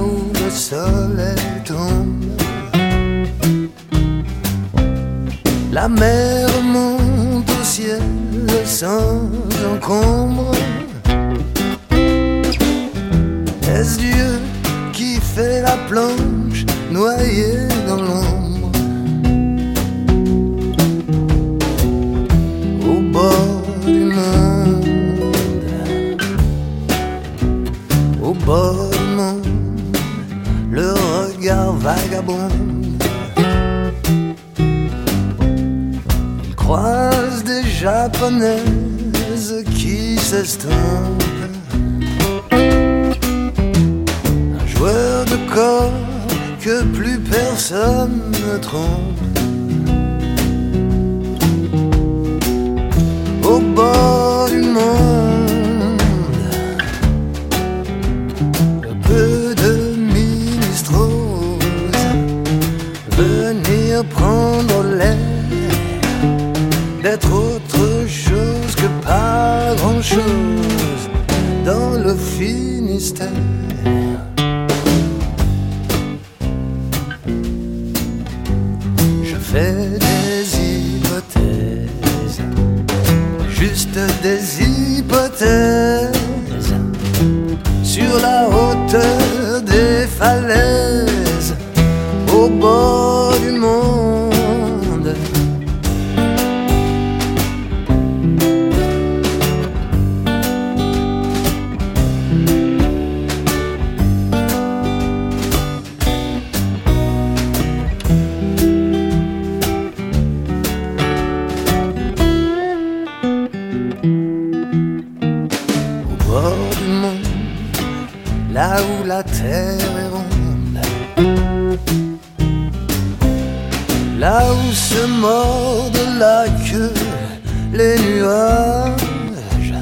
où le soleil tombe. La mer monte au ciel sans encombre. Est-ce Dieu qui fait la planche noyée dans l'ombre? Regard vagabond. Il croise des japonaises qui s'estompent. Un joueur de corps que plus personne ne trompe. Au bord du monde, venir prendre l'air d'être autre chose que pas grand chose dans le Finistère. Je fais des hypothèses, juste des hypothèses sur la hauteur là où la terre est ronde, là où se mordent la queue les nuages.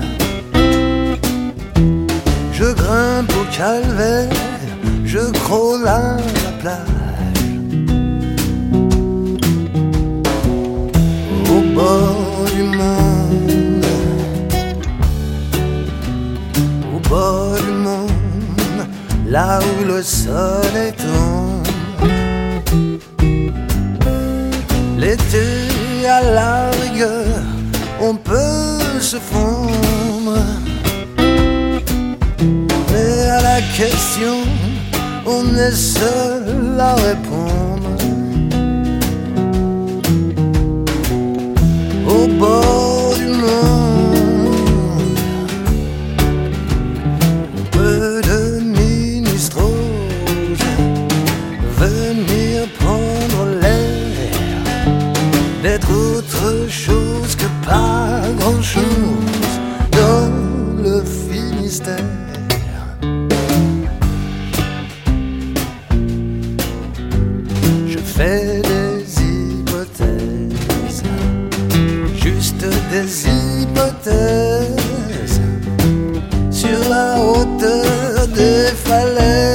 Je grimpe au calvaire, je crôle là où le soleil tombe. L'été à la rigueur, on peut se fondre. Mais à la question, on est seul haute des falaises.